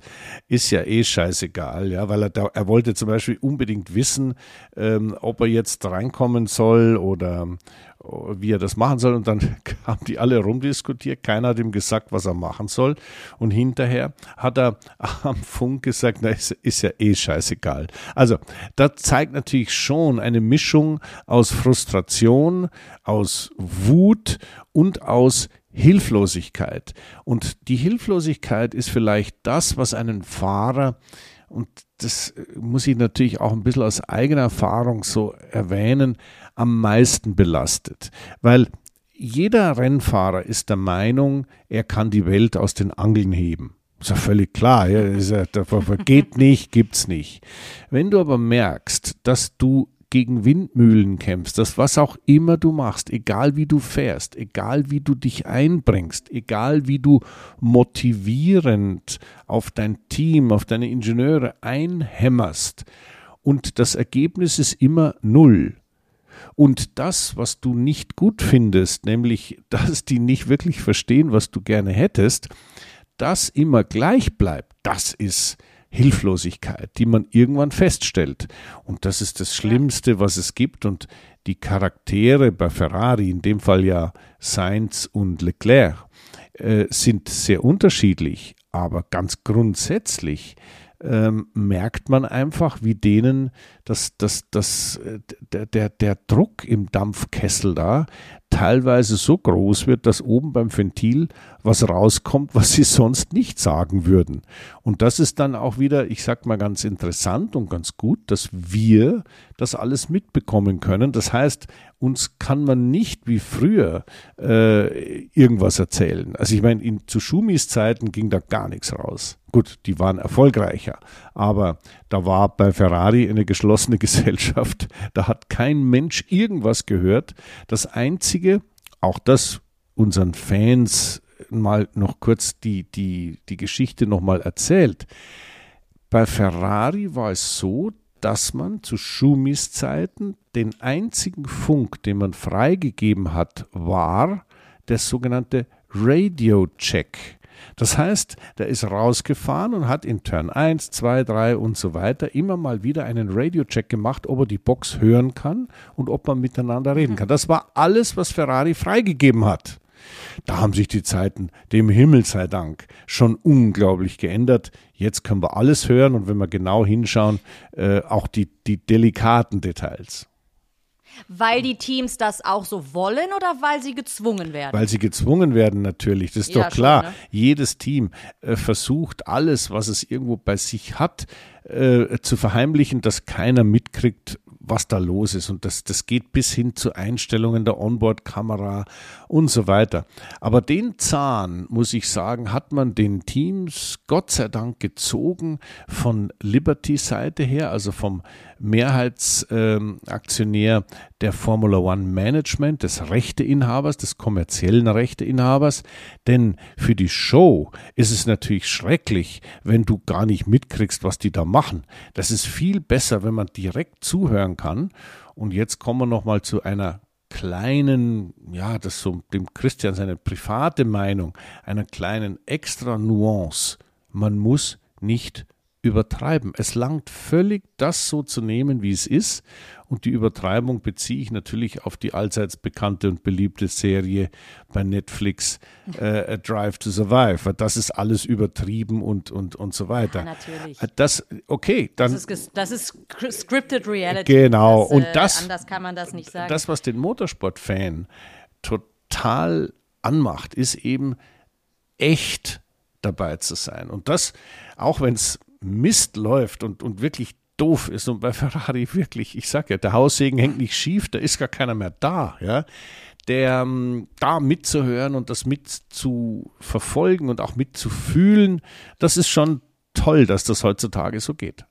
ist ja eh scheißegal, ja, weil er da, er wollte zum Beispiel unbedingt wissen, ähm, ob er jetzt reinkommen soll oder wie er das machen soll. Und dann haben die alle rumdiskutiert. Keiner hat ihm gesagt, was er machen soll. Und hinterher hat er am Funk gesagt, na, ist, ist ja eh scheißegal. Also, das zeigt natürlich schon eine Mischung aus Frustration, aus Wut und aus Hilflosigkeit. Und die Hilflosigkeit ist vielleicht das, was einen Fahrer, und das muss ich natürlich auch ein bisschen aus eigener Erfahrung so erwähnen, am meisten belastet. Weil jeder Rennfahrer ist der Meinung, er kann die Welt aus den Angeln heben. Ist ja völlig klar, ja, ja, geht nicht, gibt's nicht. Wenn du aber merkst, dass du gegen Windmühlen kämpfst, dass was auch immer du machst, egal wie du fährst, egal wie du dich einbringst, egal wie du motivierend auf dein Team, auf deine Ingenieure einhämmerst und das Ergebnis ist immer null. Und das, was du nicht gut findest, nämlich, dass die nicht wirklich verstehen, was du gerne hättest, das immer gleich bleibt, das ist Hilflosigkeit, die man irgendwann feststellt. Und das ist das Schlimmste, was es gibt. Und die Charaktere bei Ferrari, in dem Fall ja Sainz und Leclerc, äh, sind sehr unterschiedlich, aber ganz grundsätzlich ähm, merkt man einfach, wie denen das, das, das, äh, der, der, der Druck im Dampfkessel da teilweise so groß wird, dass oben beim Ventil was rauskommt, was sie sonst nicht sagen würden. Und das ist dann auch wieder, ich sag mal ganz interessant und ganz gut, dass wir das alles mitbekommen können. Das heißt, uns kann man nicht wie früher äh, irgendwas erzählen. Also ich meine, in, zu Schumis Zeiten ging da gar nichts raus. Gut, die waren erfolgreicher, aber da war bei Ferrari eine geschlossene Gesellschaft. Da hat kein Mensch irgendwas gehört. Das Einzige, auch das unseren Fans mal noch kurz die, die, die Geschichte nochmal erzählt. Bei Ferrari war es so, dass man zu Schumis Zeiten den einzigen Funk, den man freigegeben hat, war der sogenannte Radio Check. Das heißt, der ist rausgefahren und hat in Turn 1, 2, 3 und so weiter immer mal wieder einen Radio-Check gemacht, ob er die Box hören kann und ob man miteinander reden kann. Das war alles, was Ferrari freigegeben hat. Da haben sich die Zeiten, dem Himmel sei Dank, schon unglaublich geändert. Jetzt können wir alles hören und wenn wir genau hinschauen, äh, auch die, die delikaten Details. Weil die Teams das auch so wollen oder weil sie gezwungen werden? Weil sie gezwungen werden natürlich, das ist ja, doch klar. Schon, ne? Jedes Team äh, versucht alles, was es irgendwo bei sich hat, äh, zu verheimlichen, dass keiner mitkriegt, was da los ist. Und das, das geht bis hin zu Einstellungen der Onboard-Kamera und so weiter. Aber den Zahn, muss ich sagen, hat man den Teams Gott sei Dank gezogen von Liberty-Seite her, also vom Mehrheitsaktionär ähm, der Formula One Management, des Rechteinhabers, des kommerziellen Rechteinhabers. Denn für die Show ist es natürlich schrecklich, wenn du gar nicht mitkriegst, was die da machen. Das ist viel besser, wenn man direkt zuhören kann. Und jetzt kommen wir nochmal zu einer kleinen, ja, das so dem Christian seine private Meinung, einer kleinen extra Nuance. Man muss nicht übertreiben. Es langt völlig, das so zu nehmen, wie es ist. Und die Übertreibung beziehe ich natürlich auf die allseits bekannte und beliebte Serie bei Netflix äh, Drive to Survive. Weil das ist alles übertrieben und, und, und so weiter. Ja, natürlich. Äh, das, okay, dann. Das ist, das ist scripted Reality. Genau. Das, und äh, das, anders kann man das nicht sagen. Das, was den Motorsportfan total anmacht, ist eben echt dabei zu sein. Und das, auch wenn es Mist läuft und, und wirklich doof ist und bei Ferrari wirklich, ich sag ja, der Haussegen hängt nicht schief, da ist gar keiner mehr da, ja. Der ähm, da mitzuhören und das mitzuverfolgen und auch mitzufühlen, das ist schon toll, dass das heutzutage so geht.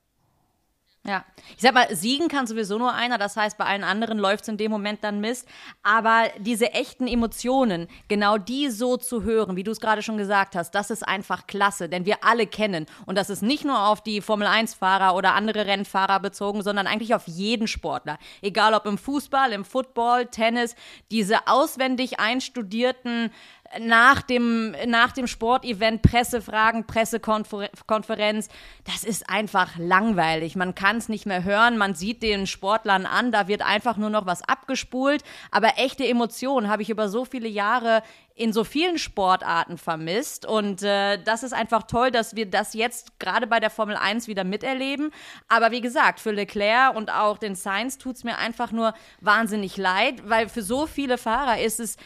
Ja, ich sag mal, siegen kann sowieso nur einer, das heißt, bei allen anderen läuft es in dem Moment dann Mist. Aber diese echten Emotionen, genau die so zu hören, wie du es gerade schon gesagt hast, das ist einfach klasse, denn wir alle kennen. Und das ist nicht nur auf die Formel-1-Fahrer oder andere Rennfahrer bezogen, sondern eigentlich auf jeden Sportler. Egal ob im Fußball, im Football, Tennis, diese auswendig einstudierten nach dem, nach dem Sportevent Pressefragen, Pressekonferenz. Das ist einfach langweilig. Man kann es nicht mehr hören. Man sieht den Sportlern an. Da wird einfach nur noch was abgespult. Aber echte Emotionen habe ich über so viele Jahre in so vielen Sportarten vermisst. Und äh, das ist einfach toll, dass wir das jetzt gerade bei der Formel 1 wieder miterleben. Aber wie gesagt, für Leclerc und auch den Sainz tut es mir einfach nur wahnsinnig leid, weil für so viele Fahrer ist es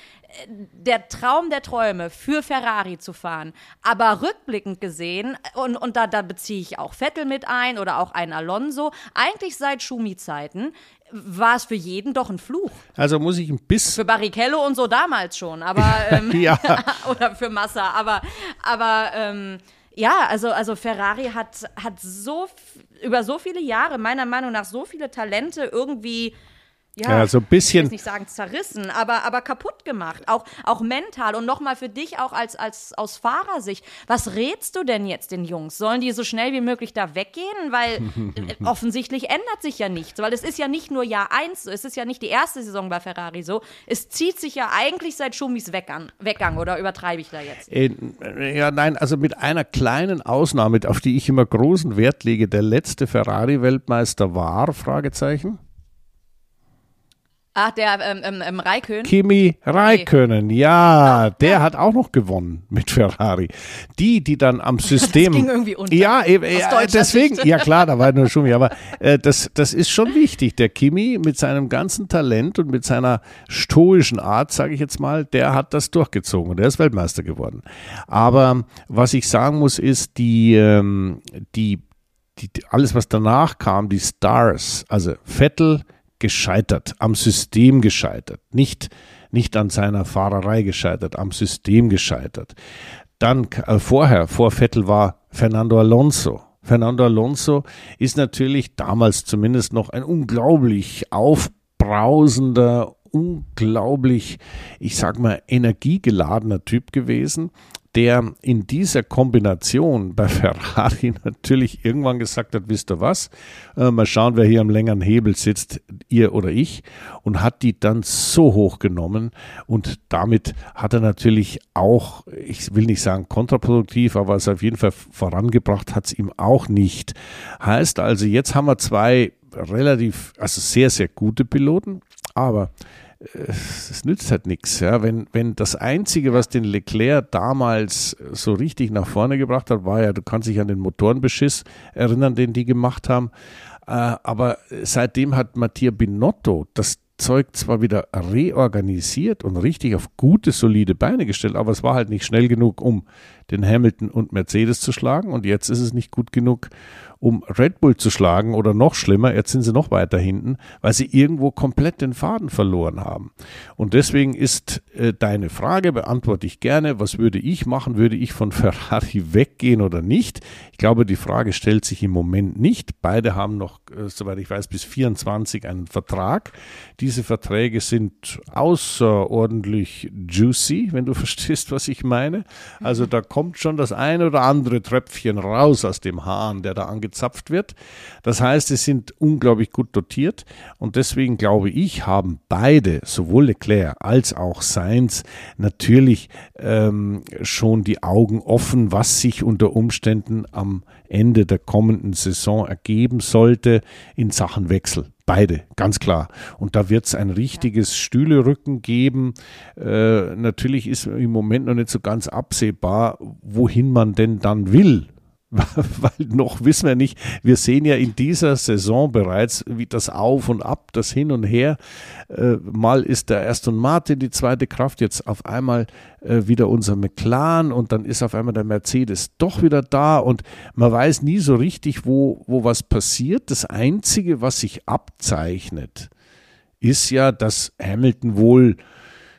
der Traum der Träume, für Ferrari zu fahren. Aber rückblickend gesehen, und, und da, da beziehe ich auch Vettel mit ein oder auch ein Alonso, eigentlich seit Schumi-Zeiten, war es für jeden doch ein Fluch. Also muss ich ein bisschen. Für Barrichello und so damals schon, aber. Ähm, ja. oder für Massa, aber. aber ähm, ja, also, also Ferrari hat, hat so über so viele Jahre, meiner Meinung nach, so viele Talente irgendwie ja, ja, so ein bisschen. Ich will nicht sagen zerrissen, aber, aber kaputt gemacht. Auch, auch mental. Und nochmal für dich auch als, als aus Fahrersicht. Was rätst du denn jetzt den Jungs? Sollen die so schnell wie möglich da weggehen? Weil äh, offensichtlich ändert sich ja nichts. Weil es ist ja nicht nur Jahr eins so. Es ist ja nicht die erste Saison bei Ferrari so. Es zieht sich ja eigentlich seit Schumis Weggang, Weggang oder übertreibe ich da jetzt? Äh, ja, nein, also mit einer kleinen Ausnahme, auf die ich immer großen Wert lege. Der letzte Ferrari-Weltmeister war, Fragezeichen. Ach, der ähm, ähm, Raikön? Kimi Raikönen, ja, der ja. hat auch noch gewonnen mit Ferrari. Die, die dann am System. Das ging irgendwie unter. Ja, äh, äh, deswegen, Sicht. ja klar, da war nur Schumi, aber äh, das, das ist schon wichtig. Der Kimi mit seinem ganzen Talent und mit seiner stoischen Art, sage ich jetzt mal, der hat das durchgezogen und der ist Weltmeister geworden. Aber was ich sagen muss, ist, die, ähm, die, die alles, was danach kam, die Stars, also Vettel, gescheitert, am System gescheitert, nicht, nicht an seiner Fahrerei gescheitert, am System gescheitert. Dann äh, vorher, vor Vettel war Fernando Alonso. Fernando Alonso ist natürlich damals zumindest noch ein unglaublich aufbrausender, unglaublich, ich sag mal, energiegeladener Typ gewesen der in dieser Kombination bei Ferrari natürlich irgendwann gesagt hat, wisst ihr was, äh, mal schauen, wer hier am längeren Hebel sitzt, ihr oder ich, und hat die dann so hoch genommen. Und damit hat er natürlich auch, ich will nicht sagen kontraproduktiv, aber es auf jeden Fall vorangebracht hat es ihm auch nicht. Heißt also, jetzt haben wir zwei relativ, also sehr, sehr gute Piloten, aber es nützt halt nichts. Ja. Wenn, wenn das Einzige, was den Leclerc damals so richtig nach vorne gebracht hat, war ja, du kannst dich an den Motorenbeschiss erinnern, den die gemacht haben. Äh, aber seitdem hat Mattia Binotto das Zeug zwar wieder reorganisiert und richtig auf gute, solide Beine gestellt, aber es war halt nicht schnell genug, um den Hamilton und Mercedes zu schlagen. Und jetzt ist es nicht gut genug, um Red Bull zu schlagen oder noch schlimmer, jetzt sind sie noch weiter hinten, weil sie irgendwo komplett den Faden verloren haben. Und deswegen ist äh, deine Frage, beantworte ich gerne, was würde ich machen, würde ich von Ferrari weggehen oder nicht? Ich glaube, die Frage stellt sich im Moment nicht. Beide haben noch, äh, soweit ich weiß, bis 24 einen Vertrag. Diese Verträge sind außerordentlich juicy, wenn du verstehst, was ich meine. Also da kommt schon das ein oder andere Tröpfchen raus aus dem Hahn, der da angezogen gezapft wird. Das heißt, sie sind unglaublich gut dotiert und deswegen glaube ich, haben beide, sowohl Leclerc als auch Sainz, natürlich ähm, schon die Augen offen, was sich unter Umständen am Ende der kommenden Saison ergeben sollte in Sachen Wechsel. Beide, ganz klar. Und da wird es ein richtiges Stühlerücken geben. Äh, natürlich ist im Moment noch nicht so ganz absehbar, wohin man denn dann will weil noch wissen wir nicht, wir sehen ja in dieser Saison bereits, wie das Auf und Ab, das Hin und Her. Äh, mal ist der Aston Martin die zweite Kraft, jetzt auf einmal äh, wieder unser McLaren und dann ist auf einmal der Mercedes doch wieder da und man weiß nie so richtig, wo, wo was passiert. Das Einzige, was sich abzeichnet, ist ja, dass Hamilton wohl,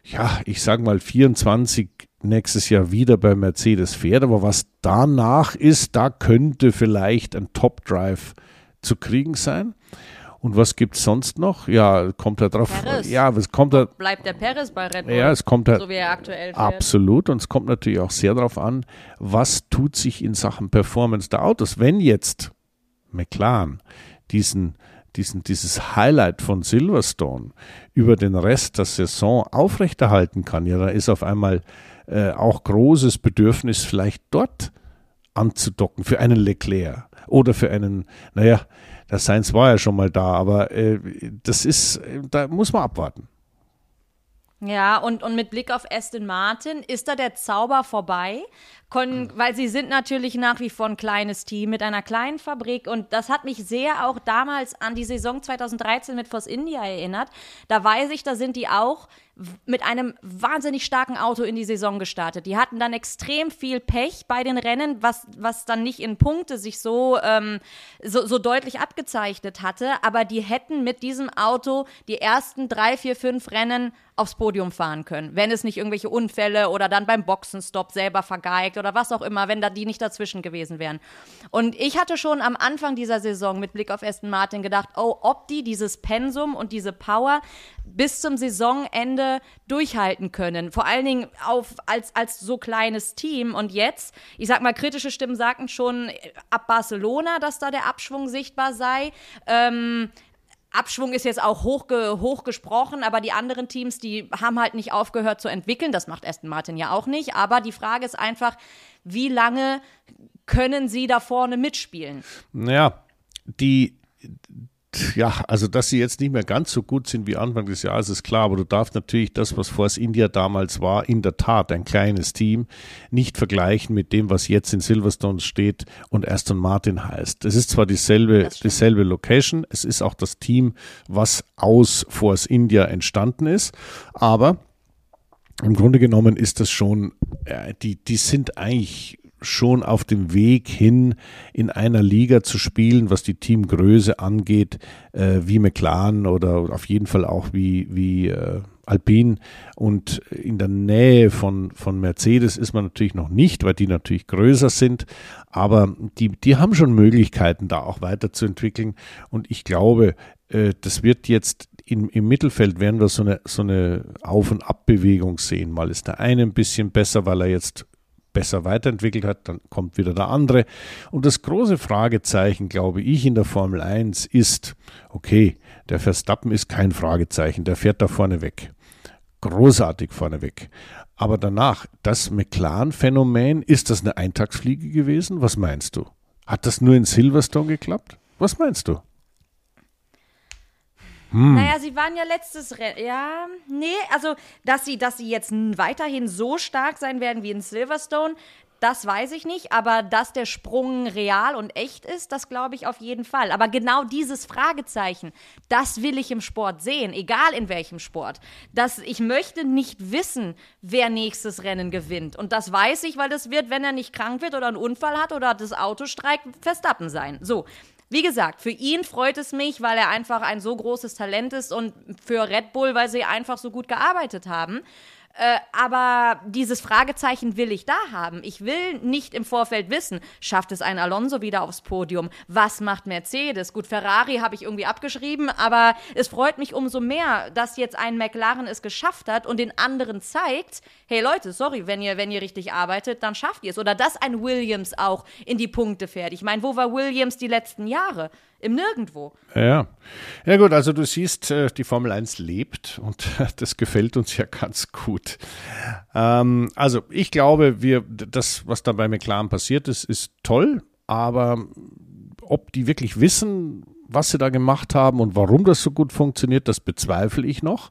ja, ich sage mal 24 nächstes Jahr wieder bei Mercedes fährt. Aber was danach ist, da könnte vielleicht ein Top Drive zu kriegen sein. Und was gibt es sonst noch? Ja, kommt da drauf. Ja, es kommt da. Bleibt der Perez bei Red Bull? Ja, es kommt da. so wie er aktuell fährt. Absolut. Und es kommt natürlich auch sehr darauf an, was tut sich in Sachen Performance der Autos. Wenn jetzt McLaren diesen, diesen, dieses Highlight von Silverstone über den Rest der Saison aufrechterhalten kann, ja, da ist auf einmal äh, auch großes Bedürfnis, vielleicht dort anzudocken für einen Leclerc oder für einen, naja, der Sainz war ja schon mal da, aber äh, das ist, da muss man abwarten. Ja, und, und mit Blick auf Aston Martin, ist da der Zauber vorbei? Kon, weil sie sind natürlich nach wie vor ein kleines Team mit einer kleinen Fabrik und das hat mich sehr auch damals an die Saison 2013 mit Force India erinnert. Da weiß ich, da sind die auch mit einem wahnsinnig starken Auto in die Saison gestartet. Die hatten dann extrem viel Pech bei den Rennen, was, was dann nicht in Punkte sich so, ähm, so, so deutlich abgezeichnet hatte. Aber die hätten mit diesem Auto die ersten drei, vier, fünf Rennen aufs Podium fahren können, wenn es nicht irgendwelche Unfälle oder dann beim Boxenstopp selber vergeigt oder was auch immer, wenn da die nicht dazwischen gewesen wären. Und ich hatte schon am Anfang dieser Saison mit Blick auf Aston Martin gedacht, oh, ob die dieses Pensum und diese Power bis zum Saisonende durchhalten können. Vor allen Dingen auf, als, als so kleines Team. Und jetzt, ich sag mal, kritische Stimmen sagten schon ab Barcelona, dass da der Abschwung sichtbar sei. Ähm, Abschwung ist jetzt auch hochge hochgesprochen, aber die anderen Teams, die haben halt nicht aufgehört zu entwickeln. Das macht Aston Martin ja auch nicht. Aber die Frage ist einfach, wie lange können sie da vorne mitspielen? Naja, die, ja, also dass sie jetzt nicht mehr ganz so gut sind wie Anfang des Jahres, ist klar, aber du darfst natürlich das, was Force India damals war, in der Tat ein kleines Team, nicht vergleichen mit dem, was jetzt in Silverstone steht und Aston Martin heißt. Es ist zwar dieselbe, dieselbe Location, es ist auch das Team, was aus Force India entstanden ist, aber im Grunde genommen ist das schon, äh, die, die sind eigentlich schon auf dem Weg hin, in einer Liga zu spielen, was die Teamgröße angeht, äh, wie McLaren oder auf jeden Fall auch wie, wie äh, Alpine. Und in der Nähe von, von Mercedes ist man natürlich noch nicht, weil die natürlich größer sind. Aber die, die haben schon Möglichkeiten, da auch weiterzuentwickeln. Und ich glaube, äh, das wird jetzt im, im Mittelfeld werden wir so eine, so eine Auf- und Abbewegung sehen. Mal ist der eine ein bisschen besser, weil er jetzt besser weiterentwickelt hat, dann kommt wieder der andere. Und das große Fragezeichen, glaube ich, in der Formel 1 ist, okay, der Verstappen ist kein Fragezeichen, der fährt da vorne weg. Großartig vorne weg. Aber danach, das McLaren-Phänomen, ist das eine Eintagsfliege gewesen? Was meinst du? Hat das nur in Silverstone geklappt? Was meinst du? Hm. Naja, sie waren ja letztes Rennen. Ja, nee, also, dass sie, dass sie jetzt weiterhin so stark sein werden wie in Silverstone, das weiß ich nicht. Aber dass der Sprung real und echt ist, das glaube ich auf jeden Fall. Aber genau dieses Fragezeichen, das will ich im Sport sehen, egal in welchem Sport. Das, ich möchte nicht wissen, wer nächstes Rennen gewinnt. Und das weiß ich, weil das wird, wenn er nicht krank wird oder einen Unfall hat oder das Auto streikt, Verstappen sein. So. Wie gesagt, für ihn freut es mich, weil er einfach ein so großes Talent ist und für Red Bull, weil sie einfach so gut gearbeitet haben. Äh, aber dieses Fragezeichen will ich da haben. Ich will nicht im Vorfeld wissen, schafft es ein Alonso wieder aufs Podium? Was macht Mercedes? Gut, Ferrari habe ich irgendwie abgeschrieben, aber es freut mich umso mehr, dass jetzt ein McLaren es geschafft hat und den anderen zeigt, hey Leute, sorry, wenn ihr, wenn ihr richtig arbeitet, dann schafft ihr es. Oder dass ein Williams auch in die Punkte fährt. Ich meine, wo war Williams die letzten Jahre? Im Nirgendwo. Ja. Ja gut, also du siehst, äh, die Formel 1 lebt und das gefällt uns ja ganz gut. Ähm, also ich glaube, wir, das, was da bei McLaren passiert ist, ist toll, aber ob die wirklich wissen, was sie da gemacht haben und warum das so gut funktioniert, das bezweifle ich noch.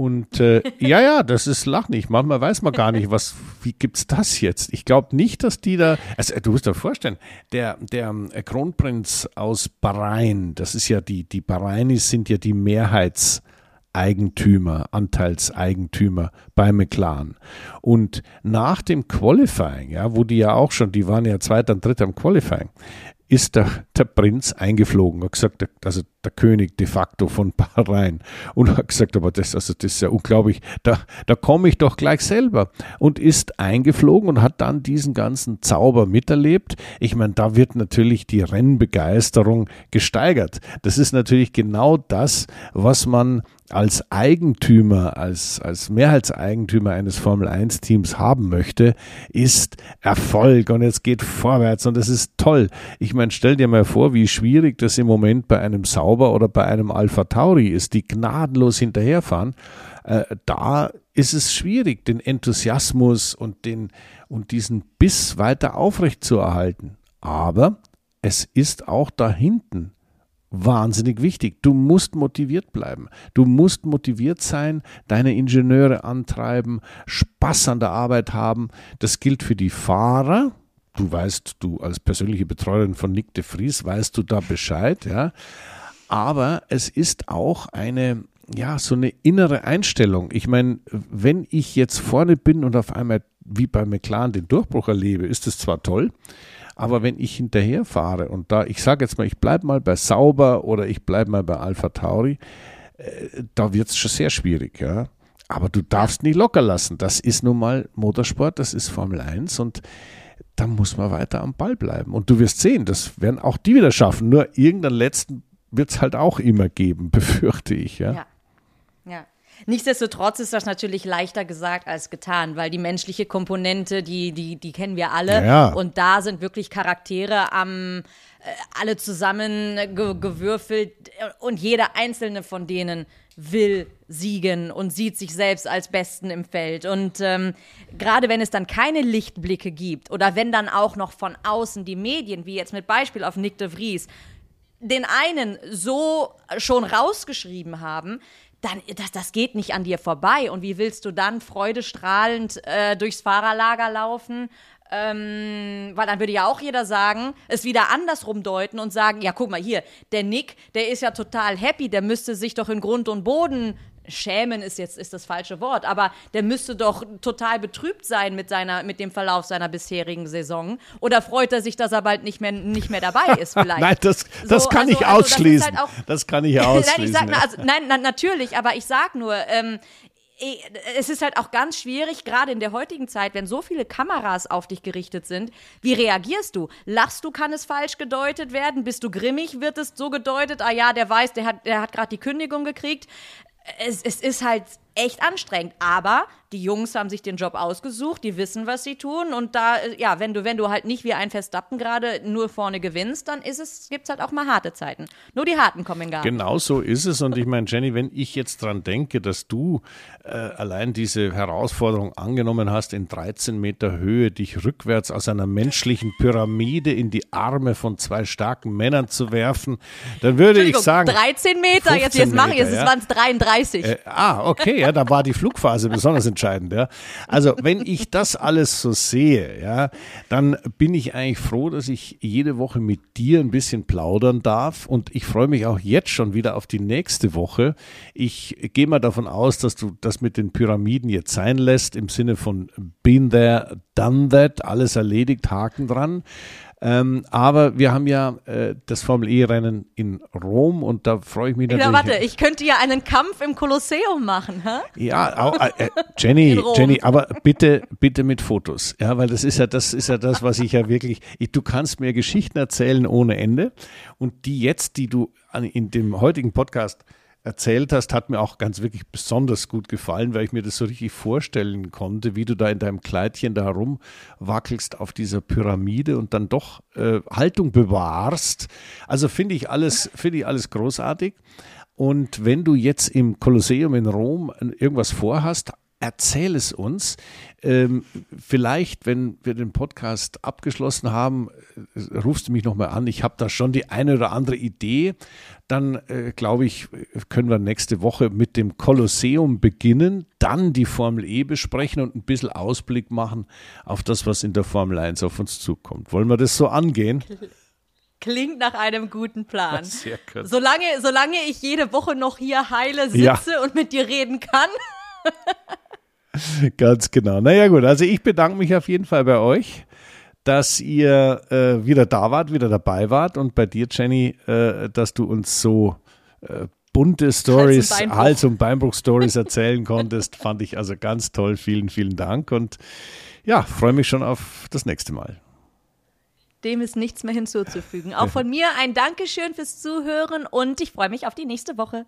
Und äh, ja, ja, das ist lachnig. Manchmal weiß man gar nicht, was, wie gibt's das jetzt? Ich glaube nicht, dass die da, also du musst dir vorstellen, der, der äh, Kronprinz aus Bahrain, das ist ja die, die Bahrainis sind ja die Mehrheitseigentümer, Anteilseigentümer bei McLaren. Und nach dem Qualifying, ja, wo die ja auch schon, die waren ja zweiter und dritter im Qualifying, ist der, der Prinz eingeflogen und gesagt, also der König de facto von Bahrain und hat gesagt, aber das, also das ist ja unglaublich, da, da komme ich doch gleich selber und ist eingeflogen und hat dann diesen ganzen Zauber miterlebt. Ich meine, da wird natürlich die Rennbegeisterung gesteigert. Das ist natürlich genau das, was man als Eigentümer, als, als Mehrheitseigentümer eines Formel-1-Teams haben möchte, ist Erfolg und es geht vorwärts und es ist toll. Ich meine, stell dir mal vor, wie schwierig das im Moment bei einem Sauber oder bei einem Alpha Tauri ist, die gnadenlos hinterherfahren. Äh, da ist es schwierig, den Enthusiasmus und, den, und diesen Biss weiter aufrechtzuerhalten. Aber es ist auch da hinten wahnsinnig wichtig. Du musst motiviert bleiben. Du musst motiviert sein, deine Ingenieure antreiben, Spaß an der Arbeit haben. Das gilt für die Fahrer. Du weißt, du als persönliche Betreuerin von Nick de Vries weißt du da Bescheid, ja. Aber es ist auch eine, ja, so eine innere Einstellung. Ich meine, wenn ich jetzt vorne bin und auf einmal wie bei McLaren den Durchbruch erlebe, ist es zwar toll, aber wenn ich hinterher fahre und da, ich sage jetzt mal, ich bleibe mal bei Sauber oder ich bleibe mal bei Alpha Tauri, äh, da wird es schon sehr schwierig, ja. Aber du darfst nie locker lassen. Das ist nun mal Motorsport, das ist Formel 1 und da muss man weiter am Ball bleiben. Und du wirst sehen, das werden auch die wieder schaffen. Nur irgendeinen letzten wird es halt auch immer geben, befürchte ich. Ja. ja. ja. Nichtsdestotrotz ist das natürlich leichter gesagt als getan, weil die menschliche Komponente, die, die, die kennen wir alle. Ja. Und da sind wirklich Charaktere am äh, alle zusammen ge gewürfelt und jeder einzelne von denen will siegen und sieht sich selbst als Besten im Feld. Und ähm, gerade wenn es dann keine Lichtblicke gibt oder wenn dann auch noch von außen die Medien, wie jetzt mit Beispiel auf Nick de Vries, den einen so schon rausgeschrieben haben, dann das, das geht nicht an dir vorbei. Und wie willst du dann freudestrahlend äh, durchs Fahrerlager laufen? Ähm, weil dann würde ja auch jeder sagen, es wieder andersrum deuten und sagen, ja, guck mal hier, der Nick, der ist ja total happy, der müsste sich doch in Grund und Boden schämen ist jetzt ist das falsche Wort, aber der müsste doch total betrübt sein mit seiner mit dem Verlauf seiner bisherigen Saison oder freut er sich, dass er bald nicht mehr nicht mehr dabei ist vielleicht? nein, das, das so, kann also, ich also, ausschließen. Das, halt auch, das, kann ich ausschließen. nein, ich sag, also, nein, na, natürlich, aber ich sag nur, ähm, es ist halt auch ganz schwierig, gerade in der heutigen Zeit, wenn so viele Kameras auf dich gerichtet sind. Wie reagierst du? Lachst du, kann es falsch gedeutet werden? Bist du grimmig, wird es so gedeutet? Ah ja, der weiß, der hat, der hat gerade die Kündigung gekriegt es, es ist halt echt anstrengend. Aber die Jungs haben sich den Job ausgesucht, die wissen, was sie tun. Und da, ja, wenn du, wenn du halt nicht wie ein Verstappen gerade nur vorne gewinnst, dann ist es, gibt es halt auch mal harte Zeiten. Nur die harten kommen in Garten. Genau so ist es. Und ich meine, Jenny, wenn ich jetzt dran denke, dass du äh, allein diese Herausforderung angenommen hast, in 13 Meter Höhe dich rückwärts aus einer menschlichen Pyramide in die Arme von zwei starken Männern zu werfen, dann würde ich sagen. 13 Meter, jetzt, jetzt mache ich es, ja? waren es 33. Äh, ah, okay, ja, da war die Flugphase besonders entscheidend. Ja. Also wenn ich das alles so sehe, ja, dann bin ich eigentlich froh, dass ich jede Woche mit dir ein bisschen plaudern darf und ich freue mich auch jetzt schon wieder auf die nächste Woche. Ich gehe mal davon aus, dass du das mit den Pyramiden jetzt sein lässt im Sinne von been there, done that, alles erledigt, Haken dran. Ähm, aber wir haben ja äh, das Formel E-Rennen in Rom und da freue ich mich natürlich. Ja, warte, ich könnte ja einen Kampf im Kolosseum machen, hä? Ja, auch, äh, Jenny, Jenny, aber bitte, bitte mit Fotos, ja, weil das ist ja, das ist ja das, was ich ja wirklich. Ich, du kannst mir Geschichten erzählen ohne Ende und die jetzt, die du in dem heutigen Podcast erzählt hast, hat mir auch ganz wirklich besonders gut gefallen, weil ich mir das so richtig vorstellen konnte, wie du da in deinem Kleidchen da rumwackelst auf dieser Pyramide und dann doch äh, Haltung bewahrst. Also finde ich alles, finde ich alles großartig. Und wenn du jetzt im Kolosseum in Rom irgendwas vorhast, erzähl es uns. Ähm, vielleicht, wenn wir den Podcast abgeschlossen haben, äh, rufst du mich nochmal an. Ich habe da schon die eine oder andere Idee. Dann, äh, glaube ich, können wir nächste Woche mit dem Kolosseum beginnen, dann die Formel E besprechen und ein bisschen Ausblick machen auf das, was in der Formel 1 auf uns zukommt. Wollen wir das so angehen? Klingt nach einem guten Plan. Sehr gut. Solange, solange ich jede Woche noch hier heile sitze ja. und mit dir reden kann. Ganz genau. Naja gut, also ich bedanke mich auf jeden Fall bei euch, dass ihr äh, wieder da wart, wieder dabei wart und bei dir, Jenny, äh, dass du uns so äh, bunte Stories, Hals- und Beinbruch-Stories erzählen konntest. Fand ich also ganz toll. Vielen, vielen Dank und ja, freue mich schon auf das nächste Mal. Dem ist nichts mehr hinzuzufügen. Auch von mir ein Dankeschön fürs Zuhören und ich freue mich auf die nächste Woche.